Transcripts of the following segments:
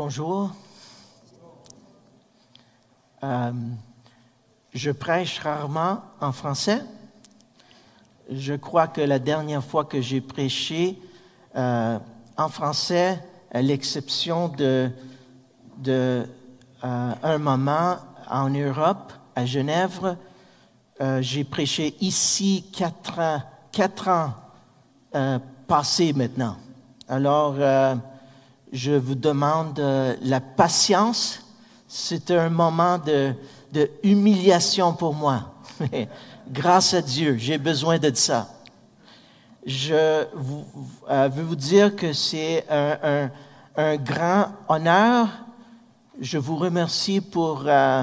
Bonjour. Euh, je prêche rarement en français. Je crois que la dernière fois que j'ai prêché euh, en français, à l'exception de, euh, un moment en Europe, à Genève, j'ai prêché ici quatre ans, quatre ans passés maintenant. Alors, je vous demande la patience. C'est un moment de, humiliation pour moi. Grâce à Dieu, j'ai besoin de ça. Je euh, veux vous dire que c'est un, grand honneur. Je vous remercie pour euh,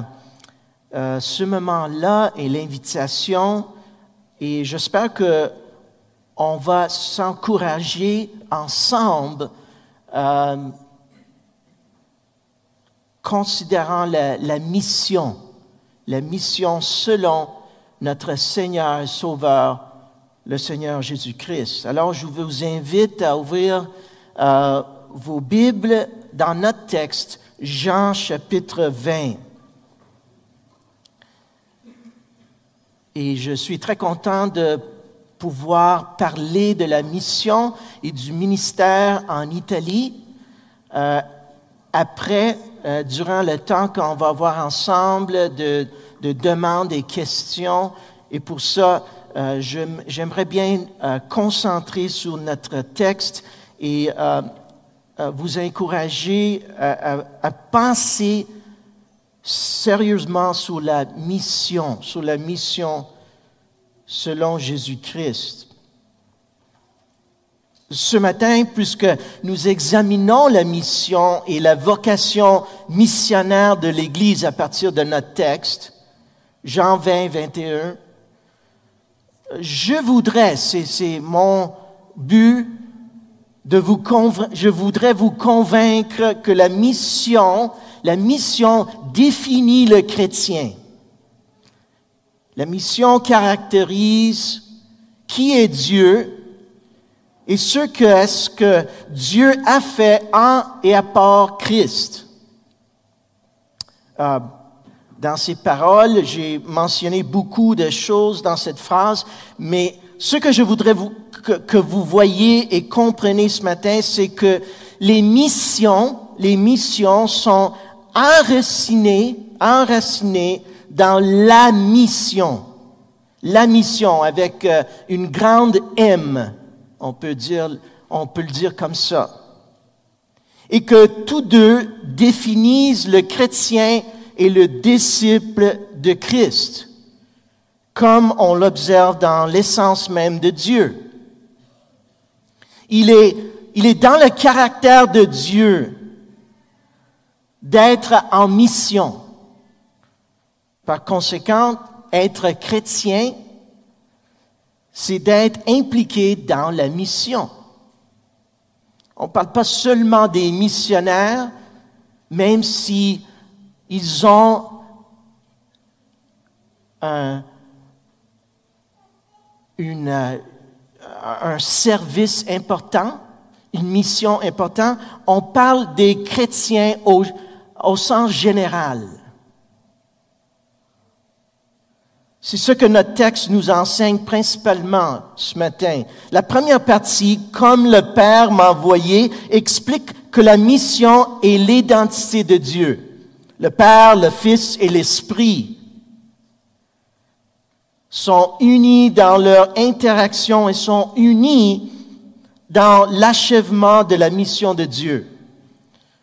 euh, ce moment-là et l'invitation. Et j'espère que on va s'encourager ensemble considérant la, la, mission, la mission selon notre Seigneur et Sauveur, le Seigneur Jésus-Christ. Alors, je vous invite à ouvrir euh, vos Bibles dans notre texte, Jean chapitre 20. Et je suis très content de pouvoir parler de la mission et du ministère en Italie. Euh, après euh, durant le temps qu'on va avoir ensemble de, de, demandes et questions. Et pour ça, euh, j'aimerais bien concentrer sur notre texte et vous encourager à, penser sérieusement sur la mission, sur la mission selon Jésus-Christ ce matin, puisque nous examinons la mission et la vocation missionnaire de l'Église à partir de notre texte, Jean 20, 21, je voudrais, c'est mon but, de vous je voudrais vous convaincre que la mission, la mission définit le chrétien. La mission caractérise qui est Dieu, et ce que est-ce que Dieu a fait en et à part Christ. Euh, dans ces paroles, j'ai mentionné beaucoup de choses dans cette phrase, mais ce que je voudrais que vous voyez et compreniez ce matin, c'est que les missions, les missions sont enracinées, enracinées dans la mission. La mission avec euh, une grande M on peut, dire, on peut le dire comme ça. Et que tous deux définissent le chrétien et le disciple de Christ, comme on l'observe dans l'essence même de Dieu. Il est, il est dans le caractère de Dieu d'être en mission. Par conséquent, être chrétien, c'est d'être impliqué dans la mission. On ne parle pas seulement des missionnaires, même si ils ont un, une, un service important, une mission importante. On parle des chrétiens au sens général. C'est ce que notre texte nous enseigne principalement ce matin. La première partie, comme le Père m'a envoyé, explique que la mission est l'identité de Dieu. Le Père, le Fils et l'Esprit sont unis dans leur interaction et sont unis dans l'achèvement de la mission de Dieu.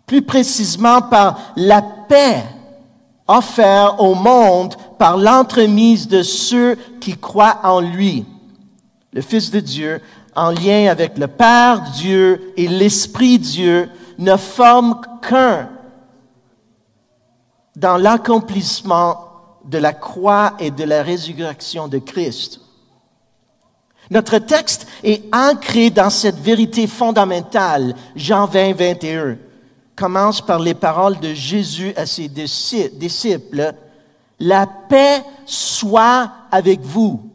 Plus précisément par la paix offert au monde par l'entremise de ceux qui croient en lui, le Fils de Dieu, en lien avec le Père Dieu et l'Esprit Dieu, ne forment qu'un dans l'accomplissement de la croix et de la résurrection de Christ. Notre texte est ancré dans cette vérité fondamentale, Jean 20, 21 commence par les paroles de Jésus à ses disciples. La paix soit avec vous.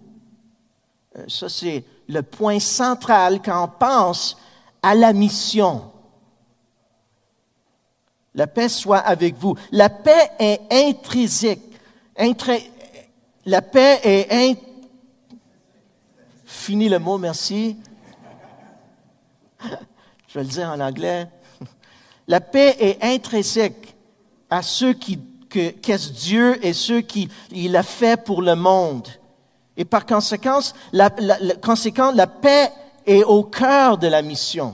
Euh, ça, c'est le point central quand on pense à la mission. La paix soit avec vous. La paix est intrinsèque. la paix est Fini le mot, merci. Je vais le dire en anglais. La paix est intrinsèque à ceux qui qu'est-ce Dieu et ceux qui il a fait pour le monde. Et par conséquent, la, conséquent, la paix est au cœur de la mission,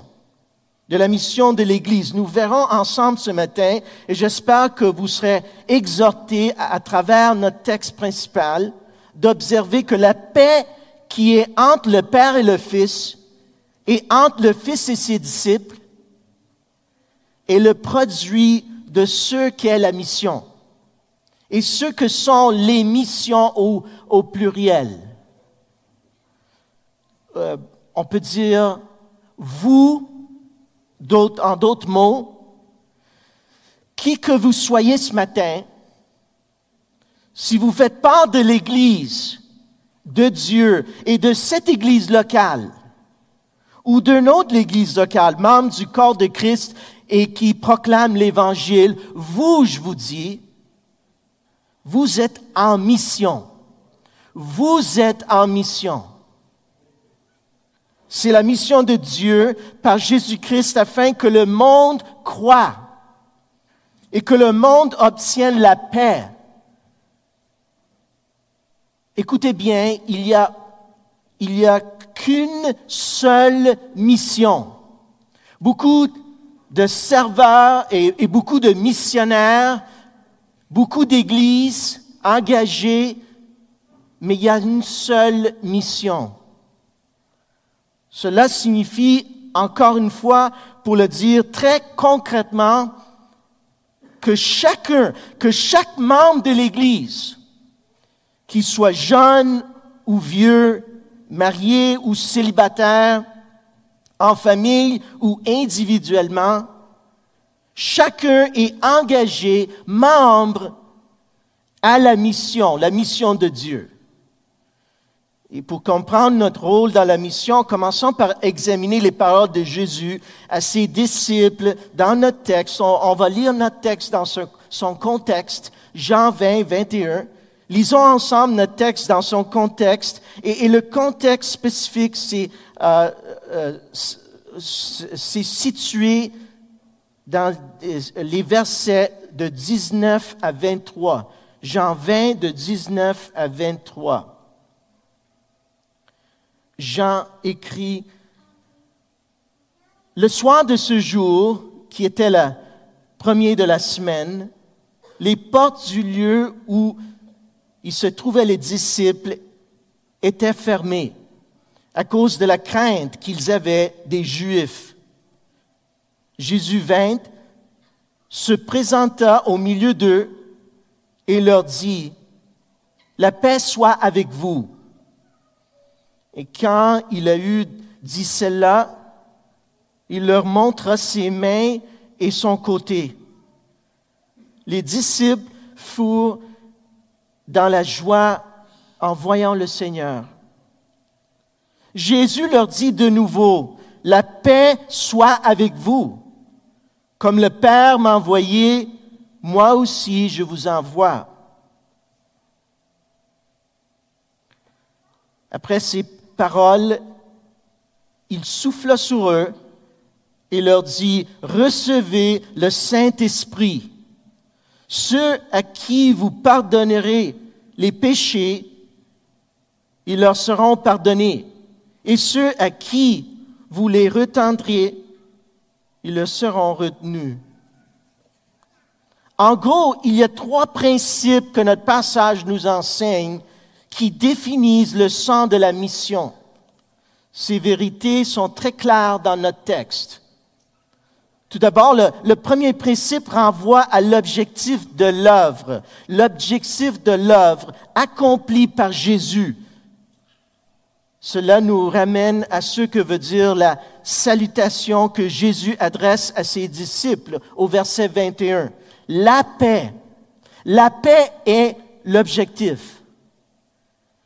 de la mission de l'Église. Nous verrons ensemble ce matin et j'espère que vous serez exhortés à travers notre texte principal d'observer que la paix qui est entre le Père et le Fils et entre le Fils et ses disciples est le produit de ce qu'est la mission et ce que sont les missions au, pluriel. Euh, on peut dire vous, en d'autres mots, qui que vous soyez ce matin, si vous faites part de l'Église, de Dieu et de cette Église locale, ou d'une autre Église locale, membre du corps de Christ et qui proclame l'Évangile, vous, je vous dis, vous êtes en mission. Vous êtes en mission. C'est la mission de Dieu par Jésus-Christ afin que le monde croit et que le monde obtienne la paix. Écoutez bien, il y a, il y a qu'une seule mission. Beaucoup de serveurs et, et beaucoup de missionnaires beaucoup d'églises engagées, mais il y a une seule mission. Cela signifie, encore une fois, pour le dire très concrètement, que chacun, que chaque membre de l'Église, qu'il soit jeune ou vieux, marié ou célibataire, en famille ou individuellement, Chacun est engagé, membre à la mission, la mission de Dieu. Et pour comprendre notre rôle dans la mission, commençons par examiner les paroles de Jésus à ses disciples dans notre texte. On, va lire notre texte dans son, contexte, Jean 20, 21. Lisons ensemble notre texte dans son contexte. Et, le contexte spécifique, c'est euh, euh, situé dans les versets de 19 à 23. Jean 20 de 19 à 23. Jean écrit, Le soir de ce jour, qui était le premier de la semaine, les portes du lieu où il se trouvaient les disciples étaient fermées à cause de la crainte qu'ils avaient des Juifs. Jésus vint, se présenta au milieu d'eux et leur dit, La paix soit avec vous. Et quand il a eu dit cela, il leur montra ses mains et son côté. Les disciples furent dans la joie en voyant le Seigneur. Jésus leur dit de nouveau, La paix soit avec vous. Comme le Père m'a envoyé, moi aussi je vous envoie. Après ces paroles, il souffla sur eux et leur dit, recevez le Saint-Esprit. Ceux à qui vous pardonnerez les péchés, ils leur seront pardonnés. Et ceux à qui vous les retendrez, ils le seront retenus. En gros, il y a trois principes que notre passage nous enseigne qui définissent le sens de la mission. Ces vérités sont très claires dans notre texte. Tout d'abord, le, premier principe renvoie à l'objectif de l'œuvre, l'objectif de l'œuvre accomplie par Jésus. Cela nous ramène à ce que veut dire la salutation que Jésus adresse à ses disciples au verset 21. La paix. La paix est l'objectif.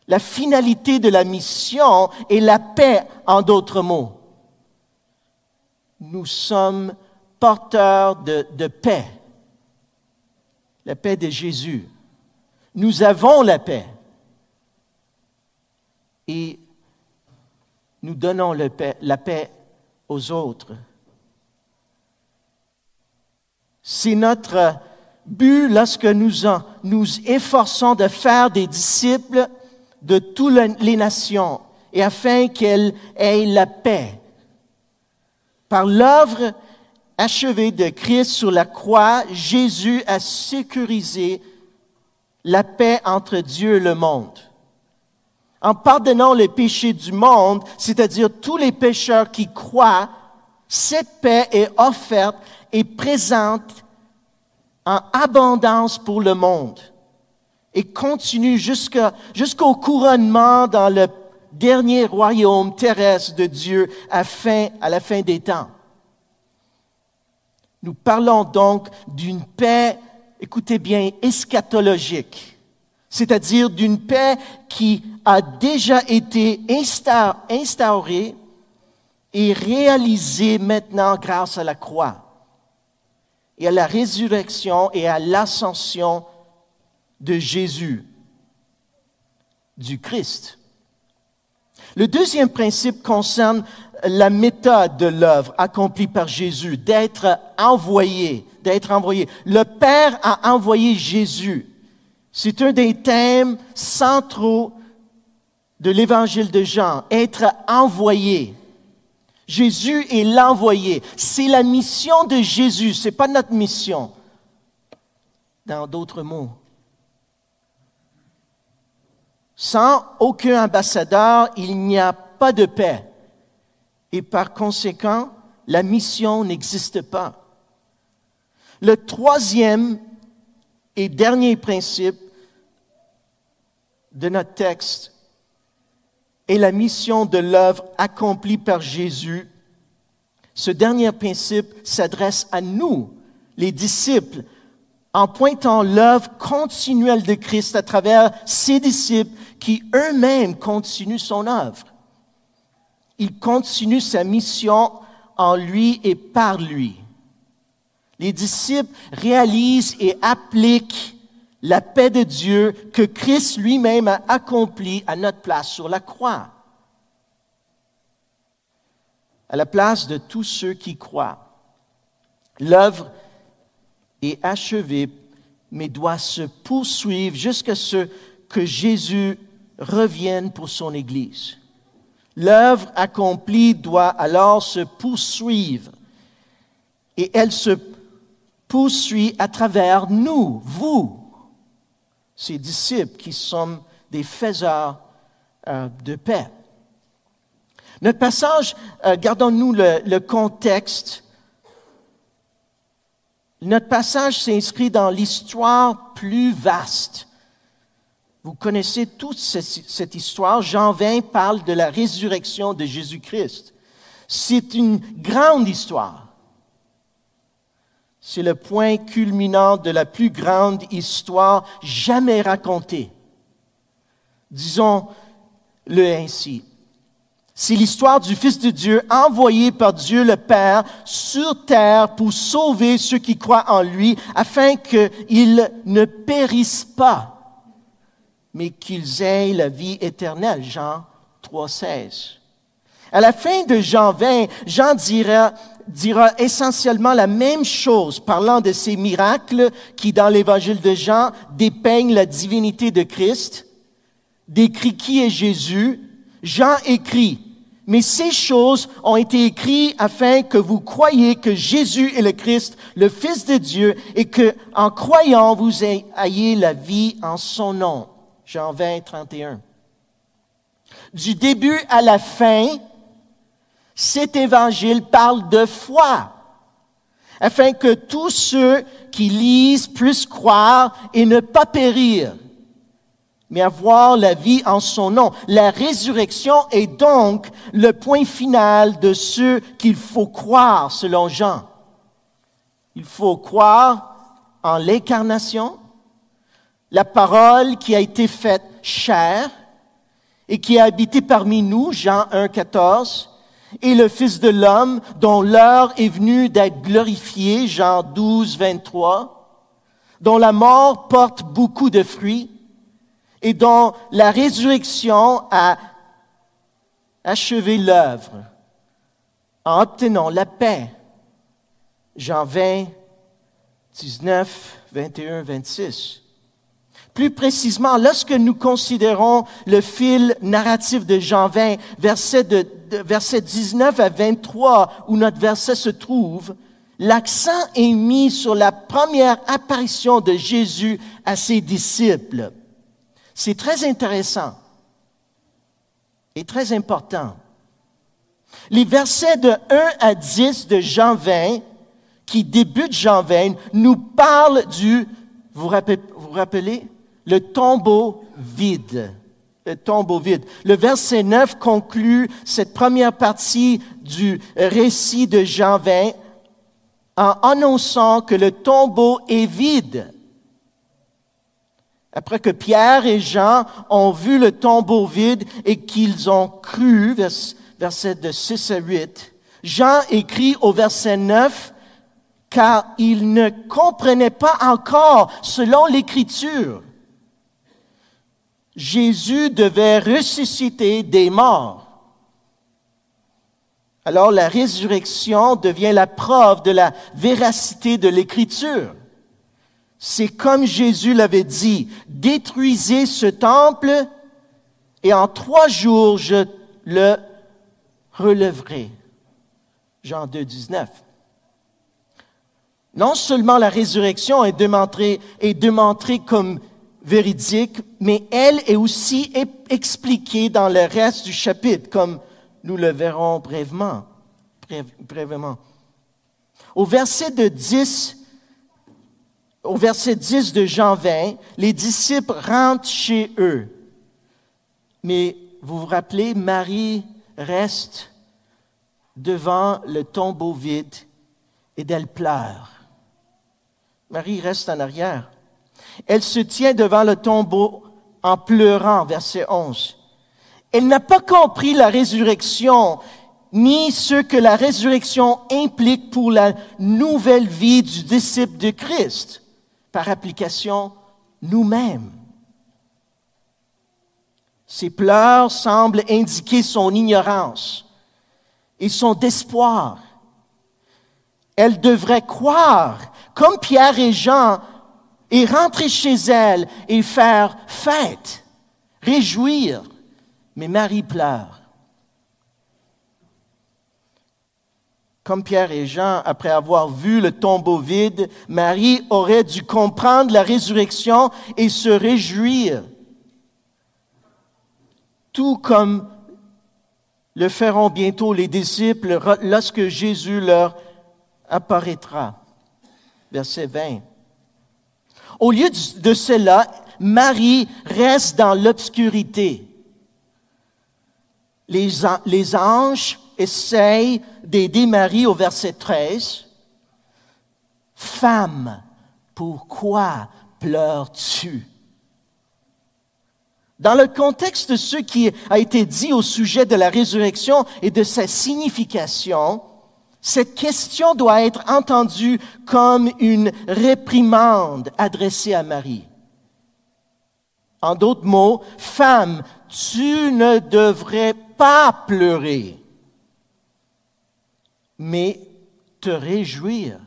La finalité de la mission est la paix en d'autres mots. Nous sommes porteurs de, paix. la paix de Jésus. Nous avons la paix. Et nous donnons la paix aux autres. C'est notre but lorsque nous nous efforçons de faire des disciples de toutes les nations et afin qu'elles aient la paix. Par l'œuvre achevée de Christ sur la croix, Jésus a sécurisé la paix entre Dieu et le monde. En pardonnant les péchés du monde, c'est-à-dire tous les pécheurs qui croient, cette paix est offerte et présente en abondance pour le monde et continue jusqu'au couronnement dans le dernier royaume terrestre de Dieu à, la fin des temps. Nous parlons donc d'une paix, écoutez bien, eschatologique, c'est-à-dire d'une paix qui a déjà été instaurée et réalisée maintenant grâce à la croix et à la résurrection et à l'ascension de Jésus, du Christ. Le deuxième principe concerne la méthode de l'œuvre accomplie par Jésus, d'être envoyé, d'être envoyé. Le Père a envoyé Jésus. C'est un des thèmes centraux de l'évangile de Jean, être envoyé. Jésus est l'envoyé. C'est la mission de Jésus, c'est pas notre mission. Dans d'autres mots, sans aucun ambassadeur, il n'y a pas de paix. Et par conséquent, la mission n'existe pas. Le troisième et dernier principe de notre texte est la mission de l'œuvre accomplie par Jésus. Ce dernier principe s'adresse à nous, les disciples, en pointant l'œuvre continuelle de Christ à travers ses disciples qui eux-mêmes continuent son œuvre. Il continue sa mission en lui et par lui. Les disciples réalisent et appliquent la paix de Dieu que Christ lui-même a accomplie à notre place sur la croix. À la place de tous ceux qui croient. L'œuvre est achevée, mais doit se poursuivre jusqu'à ce que Jésus revienne pour son Église. L'œuvre accomplie doit alors se poursuivre et elle se poursuit à travers nous, vous, ces disciples qui sommes des faiseurs euh, de paix. Notre passage, euh, gardons-nous le, le contexte. Notre passage s'inscrit dans l'histoire plus vaste vous connaissez toute cette histoire. Jean 20 parle de la résurrection de Jésus-Christ. C'est une grande histoire. C'est le point culminant de la plus grande histoire jamais racontée. Disons-le ainsi. C'est l'histoire du Fils de Dieu envoyé par Dieu le Père sur terre pour sauver ceux qui croient en lui afin qu'ils ne périssent pas mais qu'ils aient la vie éternelle. Jean 3,16. À la fin de Jean 20, Jean dira, dira essentiellement la même chose, parlant de ces miracles qui, dans l'évangile de Jean, dépeignent la divinité de Christ, décrit qui est Jésus. Jean écrit, mais ces choses ont été écrites afin que vous croyiez que Jésus est le Christ, le Fils de Dieu, et que, en croyant, vous ayez la vie en son nom. Jean 20, 31. Du début à la fin, cet évangile parle de foi, afin que tous ceux qui lisent puissent croire et ne pas périr, mais avoir la vie en son nom. La résurrection est donc le point final de ce qu'il faut croire selon Jean. Il faut croire en l'incarnation, la parole qui a été faite chair et qui a habité parmi nous, Jean 1, 14, et le Fils de l'homme dont l'heure est venue d'être glorifié, Jean 12, 23. dont la mort porte beaucoup de fruits et dont la résurrection a achevé l'œuvre en obtenant la paix. Jean 20, 19, 21, 26. Plus précisément, lorsque nous considérons le fil narratif de Jean 20, verset, de, verset 19 à 23, où notre verset se trouve, l'accent est mis sur la première apparition de Jésus à ses disciples. C'est très intéressant et très important. Les versets de 1 à 10 de Jean 20, qui débutent Jean 20, nous parlent du, vous vous rappelez, le tombeau vide. Vide. Le verset 9 conclut cette première partie du récit de Jean 20 en annonçant que le tombeau est vide. Après que Pierre et Jean ont vu le tombeau vide et qu'ils ont cru, verset de 6 à 8, Jean écrit au verset 9, car il ne comprenait pas encore, selon l'Écriture, Jésus devait ressusciter des morts. Alors la résurrection devient la preuve de la véracité de l'Écriture. C'est comme Jésus l'avait dit, détruisez ce temple et en trois jours je le relèverai. Jean 2, 19. Non seulement la résurrection est démontrée, est démontrée comme véridique, mais elle est aussi expliquée dans le reste du chapitre, comme nous le verrons brièvement. Au verset de 10, au verset 10 de Jean 20, les disciples rentrent chez eux. Mais vous vous rappelez, Marie reste devant le tombeau vide et d'elle pleure. Marie reste en arrière. Elle se tient devant le tombeau en pleurant, verset 11. Elle n'a pas compris la résurrection, ni ce que la résurrection implique pour la nouvelle vie du disciple de Christ, par application nous-mêmes. Ses pleurs semblent indiquer son ignorance et son espoir. Elle devrait croire, comme Pierre et Jean, et rentrer chez elle et faire fête, réjouir. Mais Marie pleure. Comme Pierre et Jean, après avoir vu le tombeau vide, Marie aurait dû comprendre la résurrection et se réjouir. Tout comme le feront bientôt les disciples lorsque Jésus leur apparaîtra. Verset 20. Au lieu de cela, Marie reste dans l'obscurité. Les, anges essayent d'aider Marie au verset 13. Femme, pourquoi pleures-tu? Dans le contexte de ce qui a été dit au sujet de la résurrection et de sa signification, cette question doit être entendue comme une réprimande adressée à Marie. En d'autres mots, femme, tu ne devrais pas pleurer, mais te réjouir.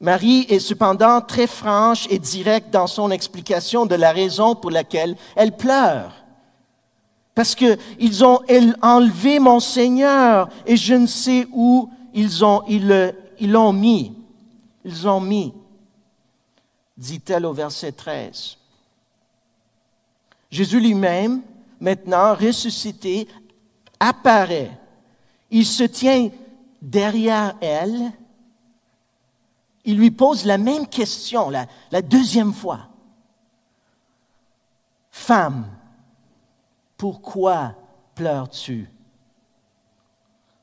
Marie est cependant très franche et directe dans son explication de la raison pour laquelle elle pleure parce qu'ils ont enlevé mon Seigneur et je ne sais où ils ont, ils, ils l'ont mis. Ils ont mis, dit-elle au verset 13. Jésus lui-même, maintenant ressuscité, apparaît. Il se tient derrière elle. Il lui pose la même question, la deuxième fois. Femme, pourquoi pleures-tu?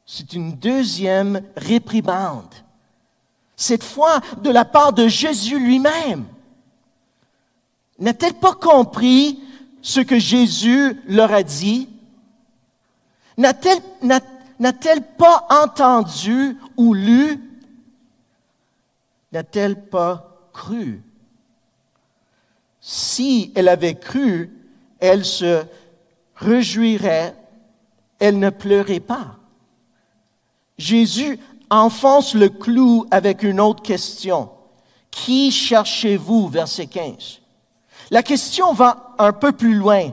C'est une deuxième réprimande, cette fois de la part de Jésus lui-même. N'a-t-elle pas compris ce que Jésus leur a dit? N'a-t-elle pas entendu ou lu? N'a-t-elle pas cru? Si elle avait cru, elle se réjouirait, elle ne pleurait pas. Jésus enfonce le clou avec une autre question. Qui cherchez-vous, verset 15? La question va un peu plus loin.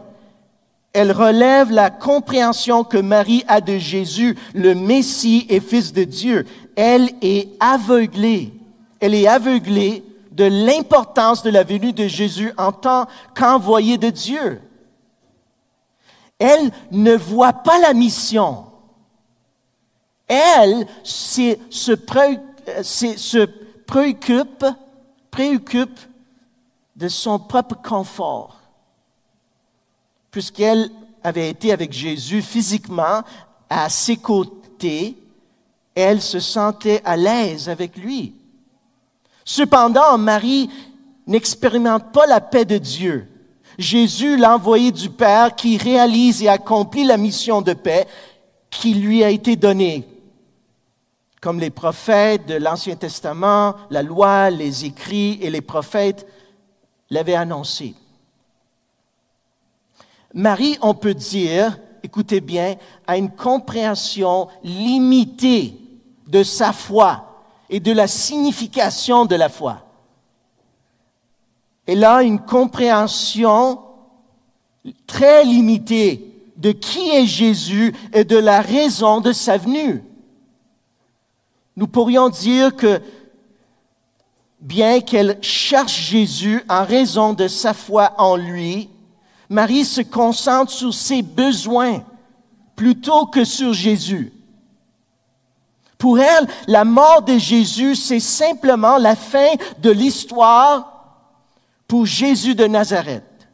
Elle relève la compréhension que Marie a de Jésus, le Messie et Fils de Dieu. Elle est aveuglée. Elle est aveuglée de l'importance de la venue de Jésus en tant qu'envoyé de Dieu. Elle ne voit pas la mission. Elle se, préoccupe, préoccupe de son propre confort puisqu'elle avait été avec Jésus physiquement à ses côtés, elle se sentait à l'aise avec lui. Cependant, Marie n'expérimente pas la paix de Dieu. Jésus, l'envoyé du Père, qui réalise et accomplit la mission de paix qui lui a été donnée. Comme les prophètes de l'Ancien Testament, la loi, les écrits et les prophètes l'avaient annoncé. Marie, on peut dire, écoutez bien, a une compréhension limitée de sa foi et de la signification de la foi. Elle a une compréhension très limitée de qui est Jésus et de la raison de sa venue. Nous pourrions dire que bien qu'elle cherche Jésus en raison de sa foi en lui, Marie se concentre sur ses besoins plutôt que sur Jésus. Pour elle, la mort de Jésus, c'est simplement la fin de l'histoire pour Jésus de Nazareth.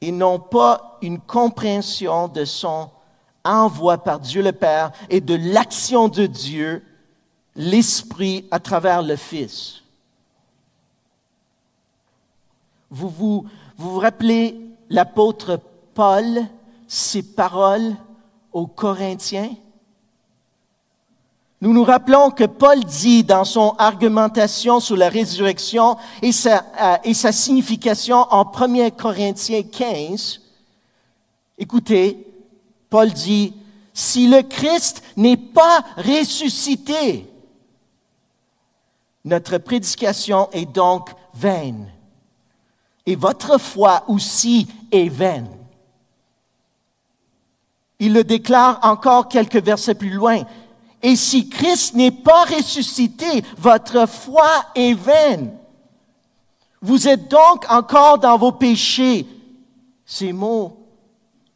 Et non pas une compréhension de son envoi par Dieu le Père et de l'action de Dieu, l'Esprit à travers le Fils. Vous vous vous vous rappelez l'apôtre Paul, ses paroles aux Corinthiens? Nous nous rappelons que Paul dit dans son argumentation sur la résurrection et sa, euh, signification en 1 Corinthiens 15, écoutez, Paul dit, si le Christ n'est pas ressuscité, notre prédication est donc vaine et votre foi aussi est vaine. Il le déclare encore quelques versets plus loin. Et si Christ n'est pas ressuscité, votre foi est vaine. Vous êtes donc encore dans vos péchés. Ces mots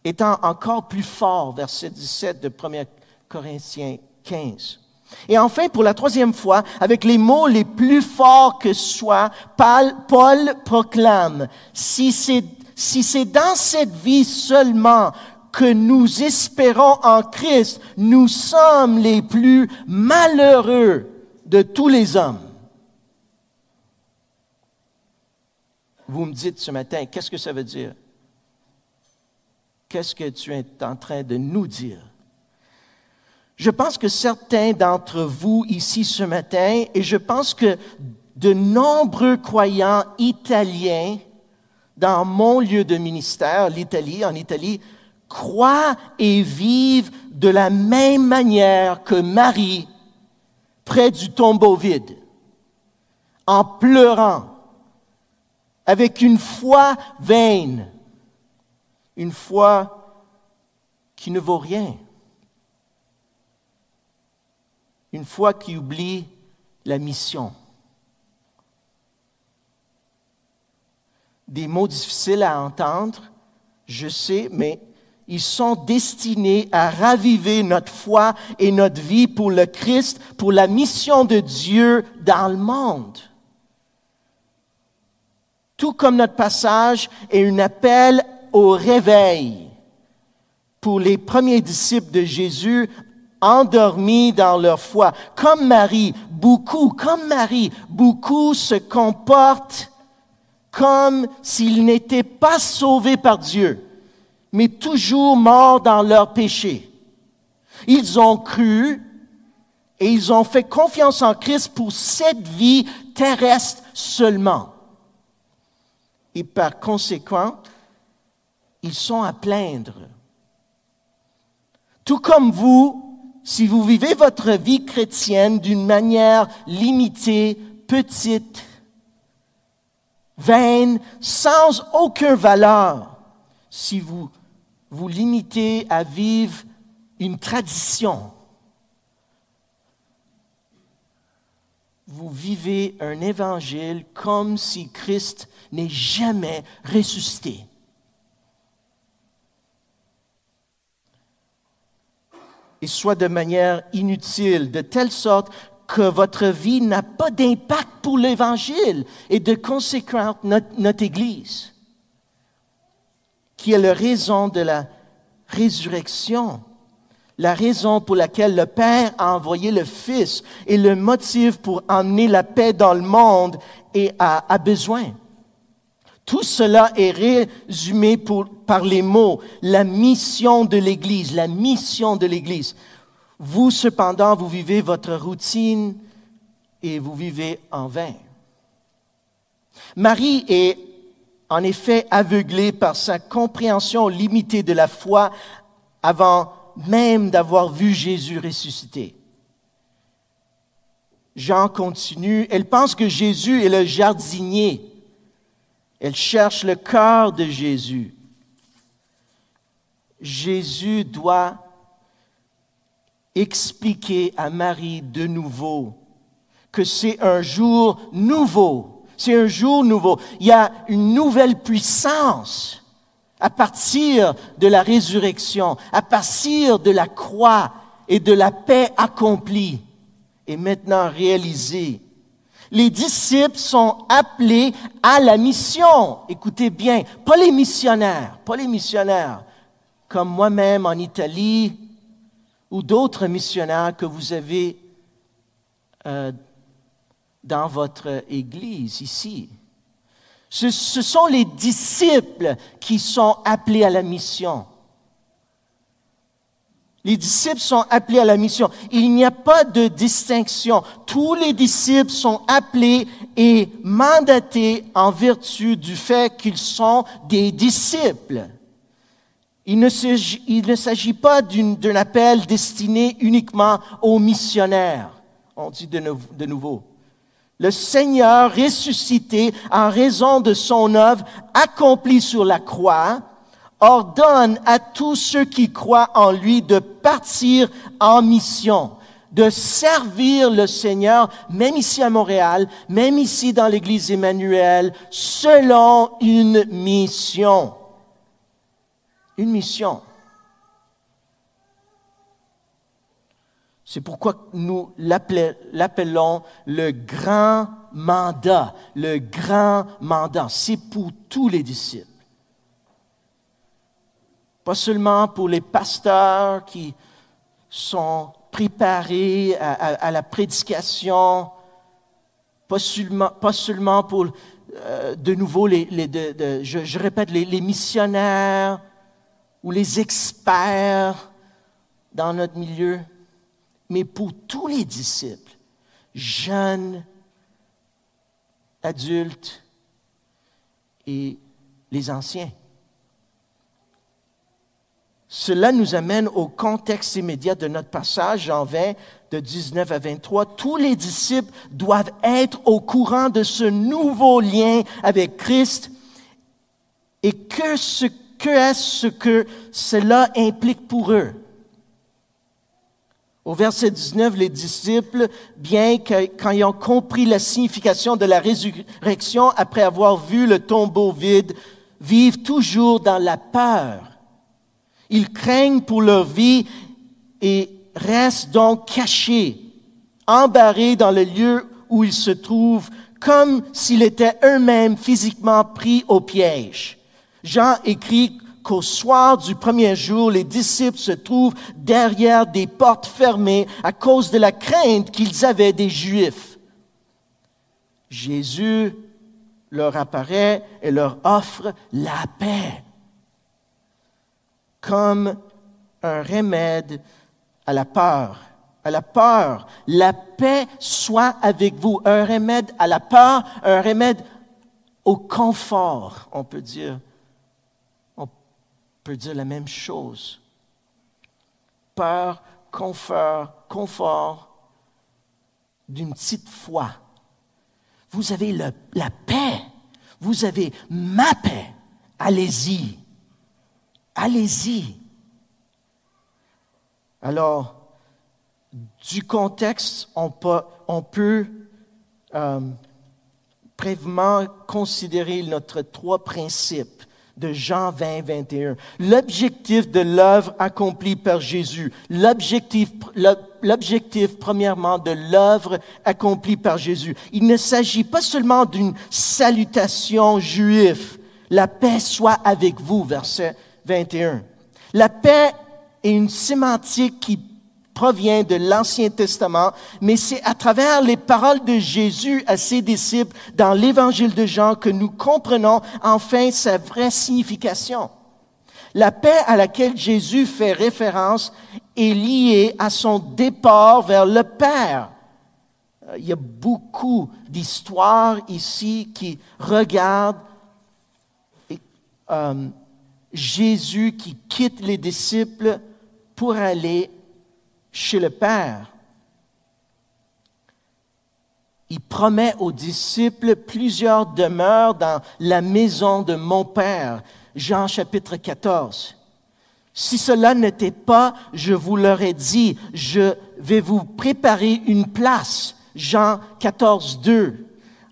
étant encore plus forts, verset 17 de 1 Corinthiens 15. Et enfin, pour la troisième fois, avec les mots les plus forts que soient, Paul proclame, si c'est si c'est dans cette vie seulement que nous espérons en Christ, nous sommes les plus malheureux de tous les hommes. Vous me dites ce matin, qu'est-ce que ça veut dire? Qu'est-ce que tu es en train de nous dire? Je pense que certains d'entre vous ici ce matin, et je pense que de nombreux croyants italiens dans mon lieu de ministère, l'Italie, en Italie, croient et vivent de la même manière que Marie près du tombeau vide, en pleurant, avec une foi vaine, une foi qui ne vaut rien. une foi qui oublie la mission. Des mots difficiles à entendre, je sais, mais ils sont destinés à raviver notre foi et notre vie pour le Christ, pour la mission de Dieu dans le monde. Tout comme notre passage est un appel au réveil pour les premiers disciples de Jésus endormis dans leur foi. Comme Marie, beaucoup, comme Marie, beaucoup se comportent comme s'ils n'étaient pas sauvés par Dieu, mais toujours morts dans leur péché. Ils ont cru et ils ont fait confiance en Christ pour cette vie terrestre seulement. Et par conséquent, ils sont à plaindre. Tout comme vous, si vous vivez votre vie chrétienne d'une manière limitée, petite, vaine, sans aucune valeur, si vous vous limitez à vivre une tradition, vous vivez un évangile comme si Christ n'est jamais ressuscité. Et soit de manière inutile, de telle sorte que votre vie n'a pas d'impact pour l'Évangile et de conséquence notre, notre Église, qui est la raison de la résurrection la raison pour laquelle le Père a envoyé le Fils et le motif pour emmener la paix dans le monde et a, besoin. Tout cela est résumé par les mots, la mission de l'Église, la mission de l'Église. Vous, cependant, vous vivez votre routine et vous vivez en vain. Marie est en effet aveuglée par sa compréhension limitée de la foi avant même d'avoir vu Jésus ressuscité. Jean continue, elle pense que Jésus est le jardinier. Elle cherche le cœur de Jésus. Jésus doit expliquer à Marie de nouveau que c'est un jour nouveau. C'est un jour nouveau. Il y a une nouvelle puissance à partir de la résurrection, à partir de la croix et de la paix accomplie et maintenant réalisée. Les disciples sont appelés à la mission. Écoutez bien, pas les missionnaires, pas les missionnaires, comme moi-même en Italie ou d'autres missionnaires que vous avez euh, dans votre Église ici. Ce, sont les disciples qui sont appelés à la mission. Les disciples sont appelés à la mission. Il n'y a pas de distinction. Tous les disciples sont appelés et mandatés en vertu du fait qu'ils sont des disciples. Il ne s'agit pas d'un appel destiné uniquement aux missionnaires. On dit de nouveau le Seigneur ressuscité en raison de son œuvre accomplie sur la croix, ordonne à tous ceux qui croient en lui de partir en mission, de servir le Seigneur, même ici à Montréal, même ici dans l'Église Emmanuel, selon une mission. Une mission. C'est pourquoi nous l'appelons le grand mandat. Le grand mandat, c'est pour tous les disciples. Pas seulement pour les pasteurs qui sont préparés à, la prédication, pas seulement, pour, euh, de nouveau, je, répète, les missionnaires ou les experts dans notre milieu, mais pour tous les disciples, jeunes, adultes et les anciens. Cela nous amène au contexte immédiat de notre passage, en 20, de 19 à 23. Tous les disciples doivent être au courant de ce nouveau lien avec Christ et que ce que est-ce que cela implique pour eux? Au verset 19, les disciples, bien qu'ayant compris la signification de la résurrection après avoir vu le tombeau vide, vivent toujours dans la peur. Ils craignent pour leur vie et restent donc cachés, embarrés dans le lieu où ils se trouvent, comme s'ils étaient eux-mêmes physiquement pris au piège. Jean écrit qu'au soir du premier jour, les disciples se trouvent derrière des portes fermées à cause de la crainte qu'ils avaient des Juifs. Jésus leur apparaît et leur offre la paix comme un remède à la peur à la peur. La paix soit avec vous. Un remède à la peur, un remède au confort, on peut dire. Peut dire la même chose. Peur, confort, confort d'une petite foi. Vous avez la paix. Vous avez ma paix. Allez-y. Allez-y. Alors, du contexte, on peut, on peut euh, brièvement considérer notre trois principes de Jean 20, 21. L'objectif de l'œuvre accomplie par Jésus. L'objectif, l'objectif, premièrement, de l'œuvre accomplie par Jésus. Il ne s'agit pas seulement d'une salutation juive. La paix soit avec vous, verset 21. La paix est une sémantique qui provient de l'Ancien Testament, mais c'est à travers les paroles de Jésus à ses disciples dans l'Évangile de Jean que nous comprenons enfin sa vraie signification. La paix à laquelle Jésus fait référence est liée à son départ vers le Père. Euh, il y a beaucoup d'histoires ici qui regardent euh, Jésus qui quitte les disciples pour aller chez le Père. Il promet aux disciples plusieurs demeures dans la maison de mon Père. Jean chapitre 14. Si cela n'était pas, je vous l'aurais dit, je vais vous préparer une place. Jean 14, 2.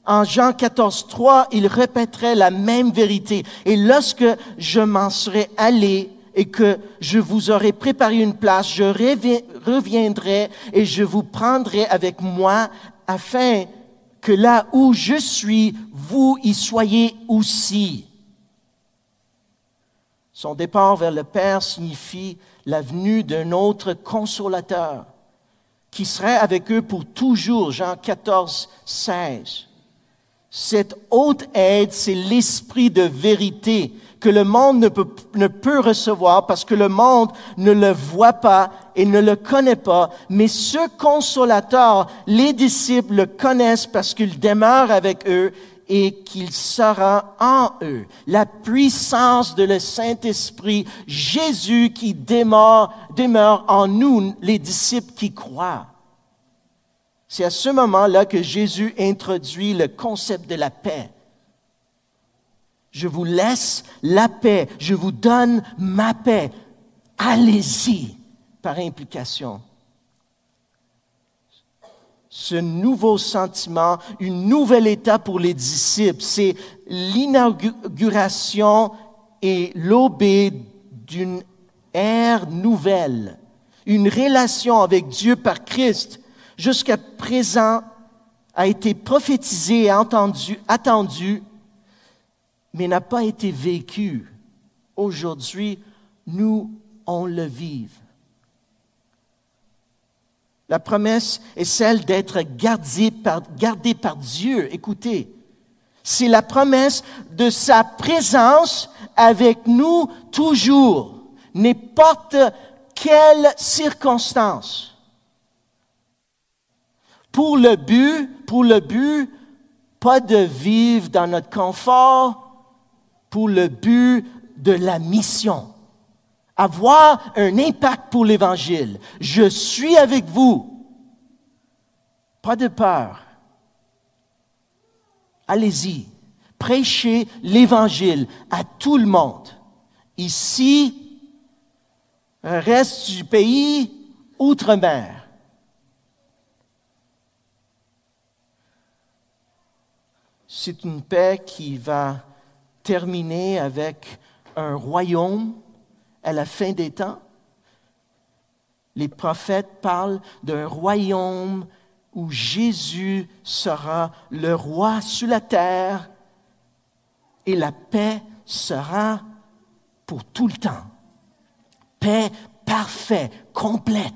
En Jean 14, 3, il répéterait la même vérité. Et lorsque je m'en serai allé, et que je vous aurai préparé une place, je reviendrai et je vous prendrai avec moi afin que là où je suis, vous y soyez aussi. Son départ vers le Père signifie la venue d'un autre consolateur qui serait avec eux pour toujours, Jean 14, 16. Cette haute aide, c'est l'esprit de vérité que le monde ne peut, ne peut recevoir parce que le monde ne le voit pas et ne le connaît pas. Mais ce consolateur, les disciples le connaissent parce qu'il demeure avec eux et qu'il sera en eux. La puissance de le Saint-Esprit, Jésus qui demeure, demeure en nous, les disciples qui croient. C'est à ce moment-là que Jésus introduit le concept de la paix. Je vous laisse la paix. Je vous donne ma paix. Allez-y par implication. Ce nouveau sentiment, une nouvelle étape pour les disciples, c'est l'inauguration et l'aube d'une ère nouvelle, une relation avec Dieu par Christ, jusqu'à présent a été prophétisée et entendue, attendue mais n'a pas été vécu. Aujourd'hui, nous, on le vive. La promesse est celle d'être gardé par, Dieu. Écoutez, c'est la promesse de sa présence avec nous toujours, n'importe quelle circonstance. Pour le but, pour le but, pas de vivre dans notre confort, pour le but de la mission. Avoir un impact pour l'Évangile. Je suis avec vous. Pas de peur. Allez-y. Prêchez l'Évangile à tout le monde. Ici, reste du pays, outre-mer. C'est une paix qui va terminer avec un royaume à la fin des temps. Les prophètes parlent d'un royaume où Jésus sera le roi sur la terre et la paix sera pour tout le temps. Paix parfaite, complète.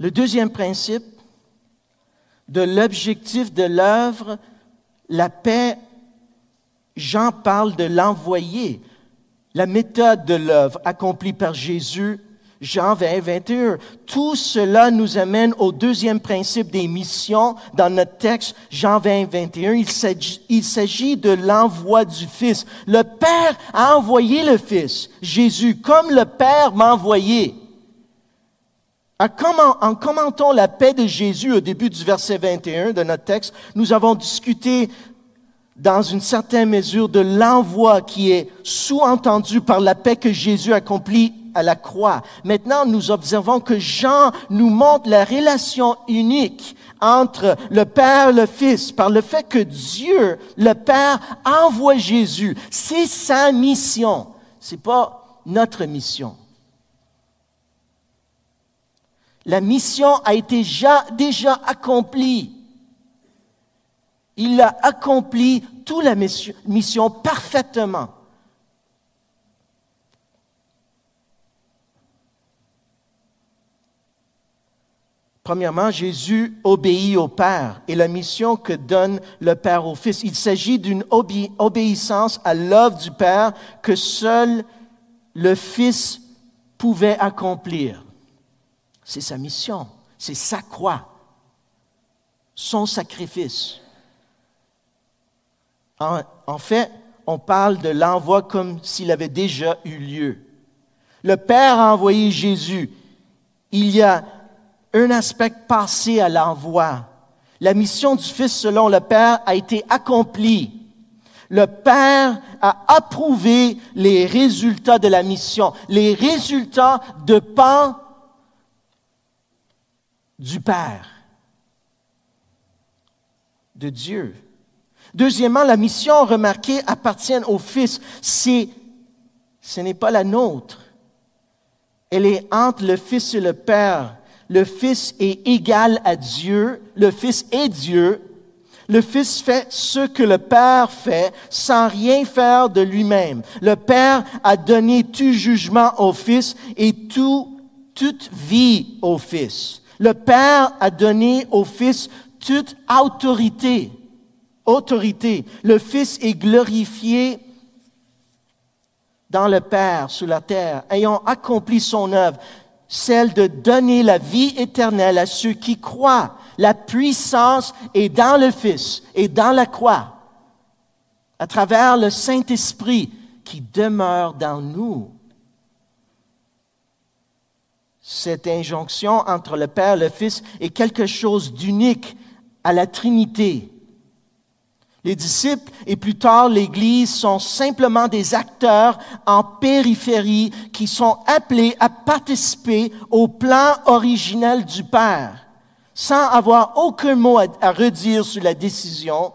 Le deuxième principe, de l'objectif de l'œuvre, la paix, Jean parle de l'envoyer. la méthode de l'œuvre accomplie par Jésus, Jean 20, 21. Tout cela nous amène au deuxième principe des missions dans notre texte, Jean 20, 21. Il s'agit de l'envoi du Fils. Le Père a envoyé le Fils, Jésus, comme le Père m'a envoyé. En commentant la paix de Jésus au début du verset 21 de notre texte, nous avons discuté dans une certaine mesure de l'envoi qui est sous-entendu par la paix que Jésus accomplit à la croix. Maintenant, nous observons que Jean nous montre la relation unique entre le Père et le Fils par le fait que Dieu, le Père, envoie Jésus. C'est sa mission. C'est pas notre mission. La mission a été déjà, accomplie. Il a accompli toute la mission parfaitement. Premièrement, Jésus obéit au Père et la mission que donne le Père au Fils. Il s'agit d'une obéissance à l'œuvre du Père que seul le Fils pouvait accomplir. C'est sa mission, c'est sa croix, son sacrifice. En, fait, on parle de l'envoi comme s'il avait déjà eu lieu. Le Père a envoyé Jésus. Il y a un aspect passé à l'envoi. La mission du Fils selon le Père a été accomplie. Le Père a approuvé les résultats de la mission, les résultats de pan du Père, de Dieu. Deuxièmement, la mission remarquée appartient au Fils. C'est, ce n'est pas la nôtre. Elle est entre le Fils et le Père. Le Fils est égal à Dieu. Le Fils est Dieu. Le Fils fait ce que le Père fait sans rien faire de lui-même. Le Père a donné tout jugement au Fils et tout, toute vie au Fils. Le Père a donné au Fils toute autorité autorité. Le Fils est glorifié dans le Père sur la terre, ayant accompli son œuvre, celle de donner la vie éternelle à ceux qui croient. La puissance est dans le Fils et dans la croix, à travers le Saint-Esprit qui demeure dans nous. Cette injonction entre le Père et le Fils est quelque chose d'unique à la Trinité. Les disciples et plus tard l'Église sont simplement des acteurs en périphérie qui sont appelés à participer au plan originel du Père, sans avoir aucun mot à, redire sur la décision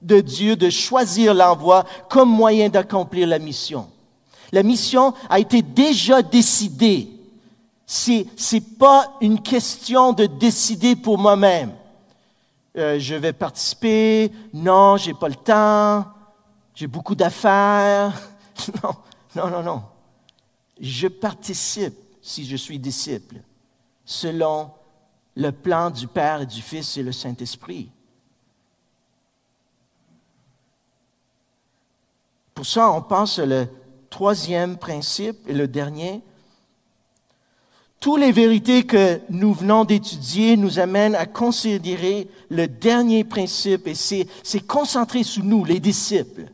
de Dieu de choisir l'envoi comme moyen d'accomplir la mission. La mission a été déjà décidée. C'est, c'est pas une question de décider pour moi-même. Euh, je vais participer, non, j'ai pas le temps, j'ai beaucoup d'affaires. non, non, non, non. Je participe si je suis disciple, selon le plan du Père et du Fils et le Saint-Esprit. Pour ça, on pense le troisième principe et le dernier, toutes les vérités que nous venons d'étudier nous amènent à considérer le dernier principe et c'est concentré sur nous, les disciples.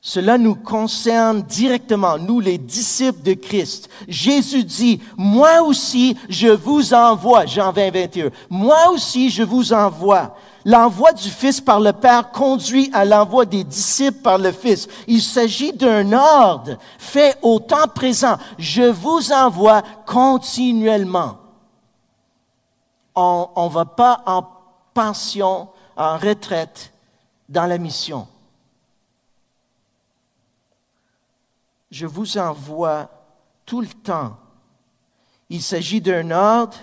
Cela nous concerne directement, nous les disciples de Christ. Jésus dit, moi aussi je vous envoie, Jean 20, 21, moi aussi je vous envoie. L'envoi du Fils par le Père conduit à l'envoi des disciples par le Fils. Il s'agit d'un ordre fait au temps présent. Je vous envoie continuellement. On ne va pas en pension, en retraite dans la mission. Je vous envoie tout le temps. Il s'agit d'un ordre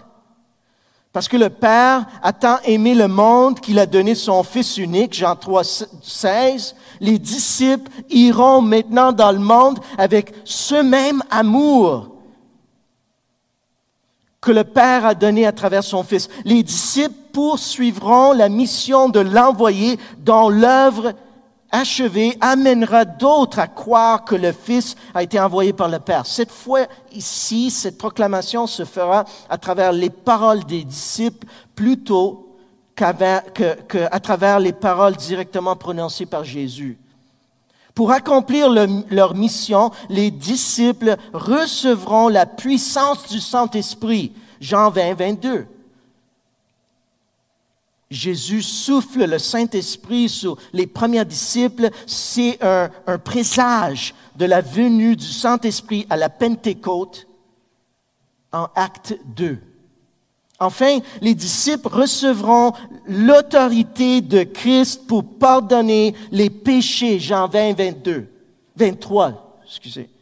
parce que le Père a tant aimé le monde qu'il a donné son Fils unique, Jean 3, 16. Les disciples iront maintenant dans le monde avec ce même amour que le Père a donné à travers son Fils. Les disciples poursuivront la mission de l'envoyer dont l'œuvre achevé amènera d'autres à croire que le Fils a été envoyé par le Père. Cette fois ici, cette proclamation se fera à travers les paroles des disciples plutôt qu'à que, travers les paroles directement prononcées par Jésus. Pour accomplir leur mission, les disciples recevront la puissance du Saint-Esprit. Jean 20, 22. Jésus souffle le Saint-Esprit sur les premiers disciples, c'est un, présage de la venue du Saint-Esprit à la Pentecôte en acte 2. Enfin, les disciples recevront l'autorité de Christ pour pardonner les péchés, Jean 20, 22, 23, excusez.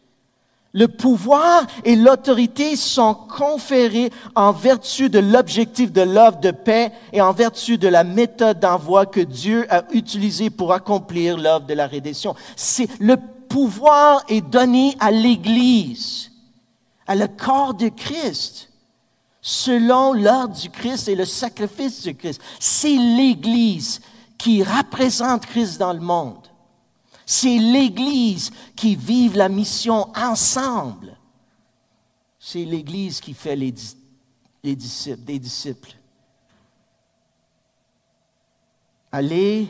Le pouvoir et l'autorité sont conférés en vertu de l'objectif de l'œuvre de paix et en vertu de la méthode d'envoi que Dieu a utilisée pour accomplir l'œuvre de la rédemption. C'est le pouvoir est donné à l'Église, à le corps de Christ, selon l'ordre du Christ et le sacrifice du Christ. C'est l'Église qui représente Christ dans le monde. C'est l'Église qui vive la mission ensemble. C'est l'Église qui fait les, disciples, des disciples. Allez,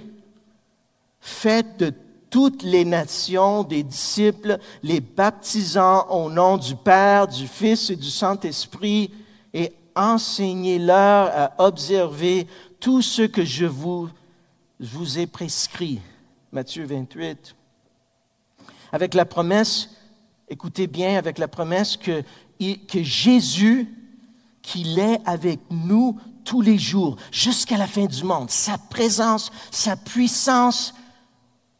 faites de toutes les nations des disciples, les baptisant au nom du Père, du Fils et du Saint-Esprit, et enseignez-leur à observer tout ce que je vous, je vous ai prescrit. Matthieu 28. Avec la promesse, écoutez bien, avec la promesse que, que Jésus, qu'il est avec nous tous les jours, jusqu'à la fin du monde, sa présence, sa puissance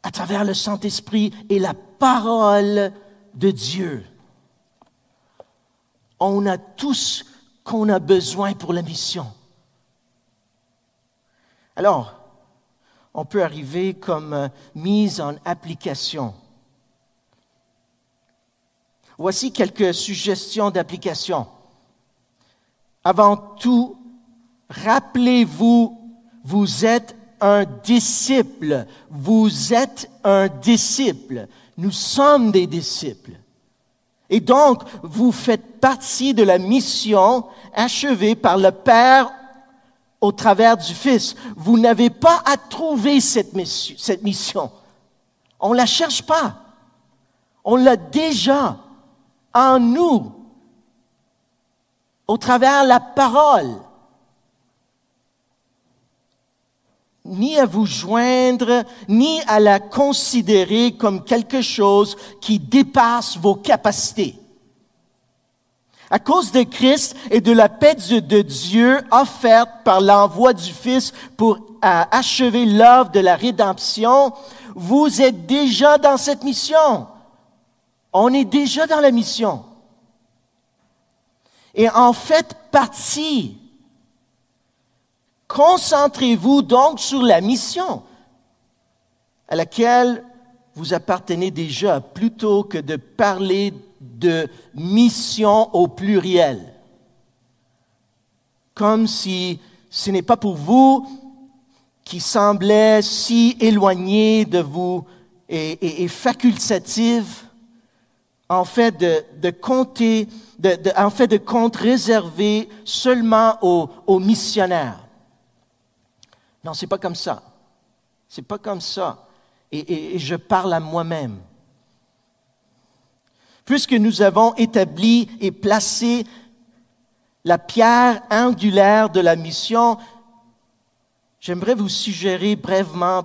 à travers le Saint-Esprit et la parole de Dieu. On a tout ce qu'on a besoin pour la mission. Alors, on peut arriver comme euh, mise en application. Voici quelques suggestions d'application. Avant tout, rappelez-vous, vous êtes un disciple. Vous êtes un disciple. Nous sommes des disciples. Et donc, vous faites partie de la mission achevée par le Père au travers du Fils. Vous n'avez pas à trouver cette mission. On ne la cherche pas. On l'a déjà en nous, au travers la parole. Ni à vous joindre, ni à la considérer comme quelque chose qui dépasse vos capacités à cause de Christ et de la paix de Dieu offerte par l'envoi du Fils pour achever l'œuvre de la rédemption, vous êtes déjà dans cette mission. On est déjà dans la mission. Et en faites partie. Concentrez-vous donc sur la mission à laquelle vous appartenez déjà plutôt que de parler de mission au pluriel. Comme si ce n'est pas pour vous qui semblait si éloigné de vous et, facultatif, en fait de, compter, en fait de compte réservé seulement aux, aux missionnaires. Non, c'est pas comme ça. C'est pas comme ça. et je parle à moi-même puisque nous avons établi et placé la pierre angulaire de la mission, j'aimerais vous suggérer brièvement,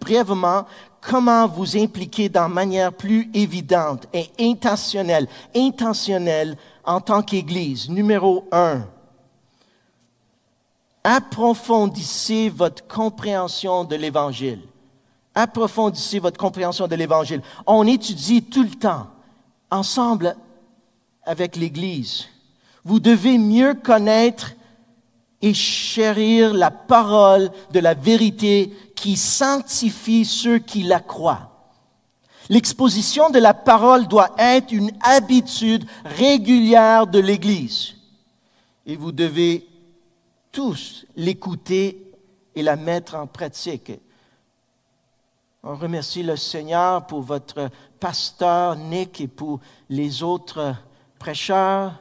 brièvement comment vous impliquer de manière plus évidente et intentionnelle, intentionnelle en tant qu'Église. Numéro un, approfondissez votre compréhension de l'Évangile. Approfondissez votre compréhension de l'Évangile. On étudie tout le temps ensemble avec l'Église. Vous devez mieux connaître et chérir la parole de la vérité qui sanctifie ceux qui la croient. L'exposition de la parole doit être une habitude régulière de l'Église. Et vous devez tous l'écouter et la mettre en pratique. On remercie le Seigneur pour votre pasteur Nick et pour les autres prêcheurs,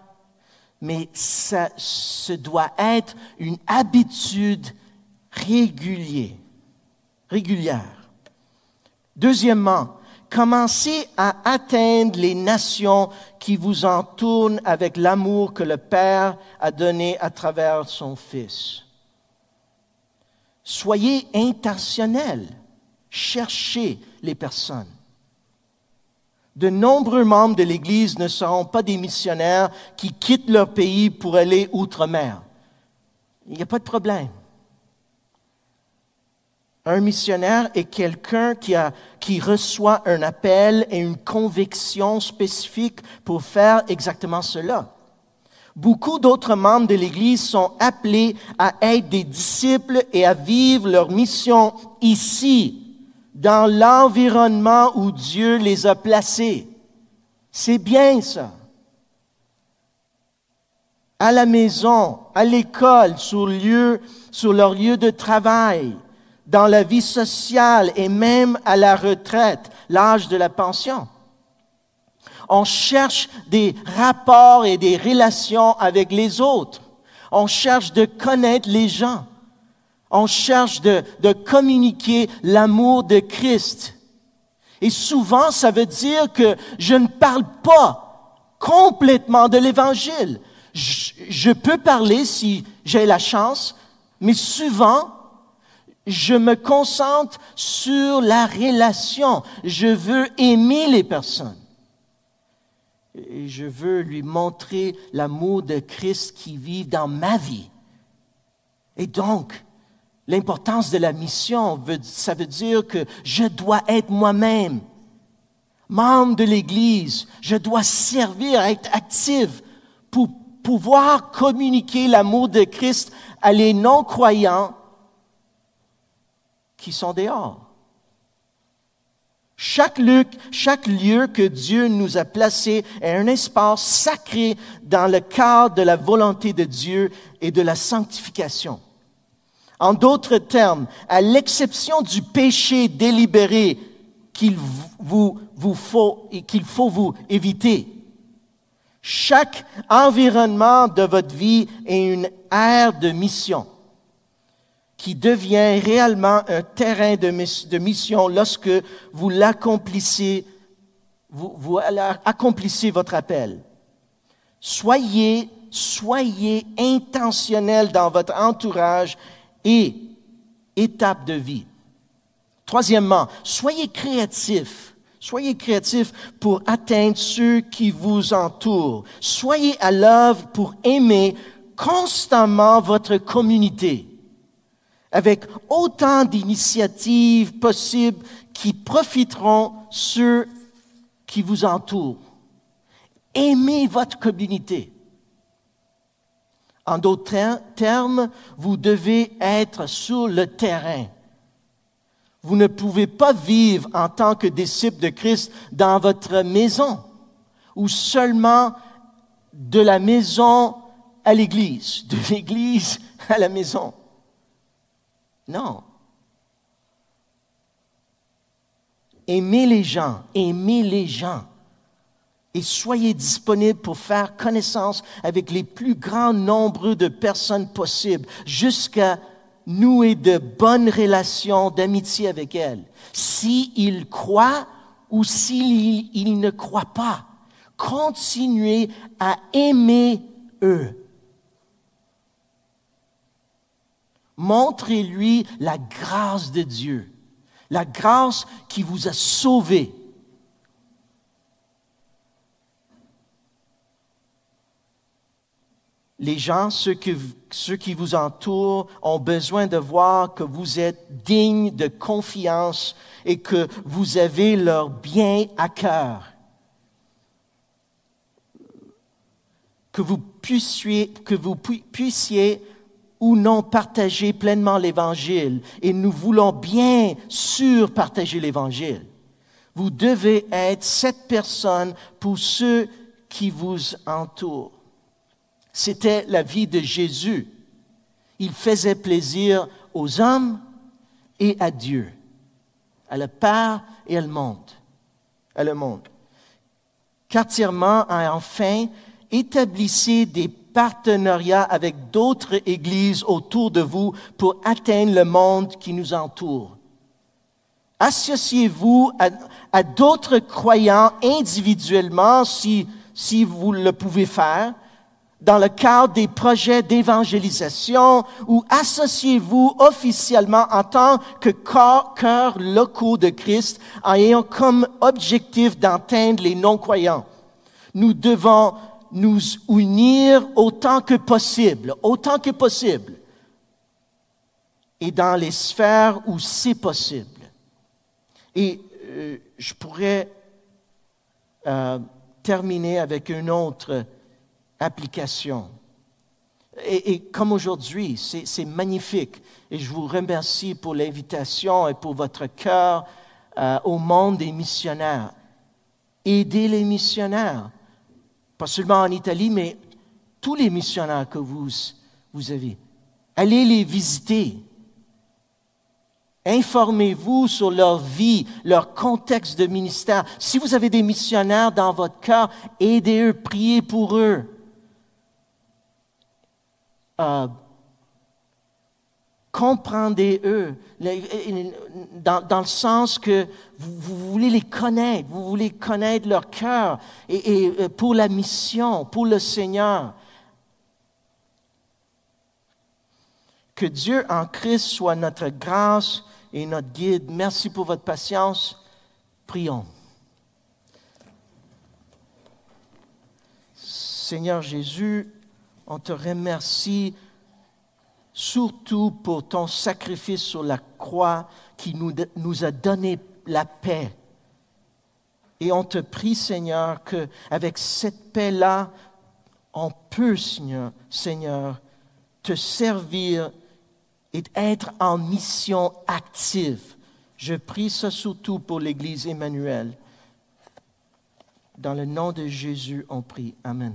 mais ça, ce doit être une habitude régulière. régulière. Deuxièmement, commencez à atteindre les nations qui vous entourent avec l'amour que le Père a donné à travers son Fils. Soyez intentionnels. Cherchez les personnes. De nombreux membres de l'Église ne seront pas des missionnaires qui quittent leur pays pour aller outre-mer. Il n'y a pas de problème. Un missionnaire est quelqu'un qui, qui reçoit un appel et une conviction spécifique pour faire exactement cela. Beaucoup d'autres membres de l'Église sont appelés à être des disciples et à vivre leur mission ici, dans l'environnement où Dieu les a placés. C'est bien ça. À la maison, à l'école, sur, lieu, sur leur lieu de travail, dans la vie sociale et même à la retraite, l'âge de la pension. On cherche des rapports et des relations avec les autres. On cherche de connaître les gens. On cherche de, de communiquer l'amour de Christ. Et souvent, ça veut dire que je ne parle pas complètement de l'Évangile. Je, je peux parler si j'ai la chance, mais souvent, je me concentre sur la relation. Je veux aimer les personnes et je veux lui montrer l'amour de Christ qui vit dans ma vie. Et donc, l'importance de la mission, ça veut dire que je dois être moi-même, membre de l'Église, je dois servir, être actif pour pouvoir communiquer l'amour de Christ à les non-croyants qui sont dehors. Chaque lieu, chaque lieu que Dieu nous a placé est un espace sacré dans le cadre de la volonté de Dieu et de la sanctification. En d'autres termes, à l'exception du péché délibéré qu'il vous, faut, qu'il faut vous éviter, chaque environnement de votre vie est une aire de mission qui devient réellement un terrain de, mission lorsque vous l'accomplissez, vous accomplissez votre appel. Soyez, soyez intentionnel dans votre entourage et étape de vie. Troisièmement, soyez créatif. Soyez créatif pour atteindre ceux qui vous entourent. Soyez à l'œuvre pour aimer constamment votre communauté avec autant d'initiatives possibles qui profiteront ceux qui vous entourent. Aimez votre communauté. En d'autres termes, vous devez être sur le terrain. Vous ne pouvez pas vivre en tant que disciple de Christ dans votre maison ou seulement de la maison à l'église, de l'église à la maison. Non. Aimez les gens, aimez les gens. Et soyez disponibles pour faire connaissance avec les plus grands nombres de personnes possibles jusqu'à nouer de bonnes relations d'amitié avec elles. S'ils croient ou s'ils ne croient pas, continuez à aimer eux. Montrez-lui la grâce de Dieu, la grâce qui vous a sauvé. Les gens, ceux, qui vous entourent, ont besoin de voir que vous êtes digne de confiance et que vous avez leur bien à cœur. Que vous puissiez, que vous puissiez ou non partager pleinement l'Évangile, et nous voulons bien sûr partager l'Évangile. Vous devez être cette personne pour ceux qui vous entourent. C'était la vie de Jésus. Il faisait plaisir aux hommes et à Dieu. Elle part et elle monte. Elle monte. Quartièrement, enfin, établissez des partenariats avec d'autres églises autour de vous pour atteindre le monde qui nous entoure. Associez-vous à, d'autres croyants individuellement si, si vous le pouvez faire dans le cadre des projets d'évangélisation ou associez-vous officiellement en tant que cœur locaux de Christ ayant comme objectif d'atteindre les non-croyants. Nous devons nous unir autant que possible, autant que possible, et dans les sphères où c'est possible. Et euh, je pourrais euh, terminer avec une autre application. Et, comme aujourd'hui, c'est magnifique. Et je vous remercie pour l'invitation et pour votre cœur euh, au monde des missionnaires. Aidez les missionnaires pas seulement en Italie, mais tous les missionnaires que vous, vous avez. Allez les visiter. Informez-vous sur leur vie, leur contexte de ministère. Si vous avez des missionnaires dans votre cœur, aidez-eux, priez pour eux. Euh, Comprendez-eux, dans, le sens que vous, voulez les connaître, vous voulez connaître leur cœur, et, et euh, pour la mission, pour le Seigneur. Que Dieu en Christ soit notre grâce et notre guide. Merci pour votre patience. Prions. Seigneur Jésus, on te remercie surtout pour ton sacrifice sur la croix qui nous, a donné la paix. Et on te prie, Seigneur, qu'avec cette paix-là, on peut, Seigneur, Seigneur, te servir et être en mission active. Je prie ça surtout pour l'Église Emmanuel. Dans le nom de Jésus, on prie. Amen.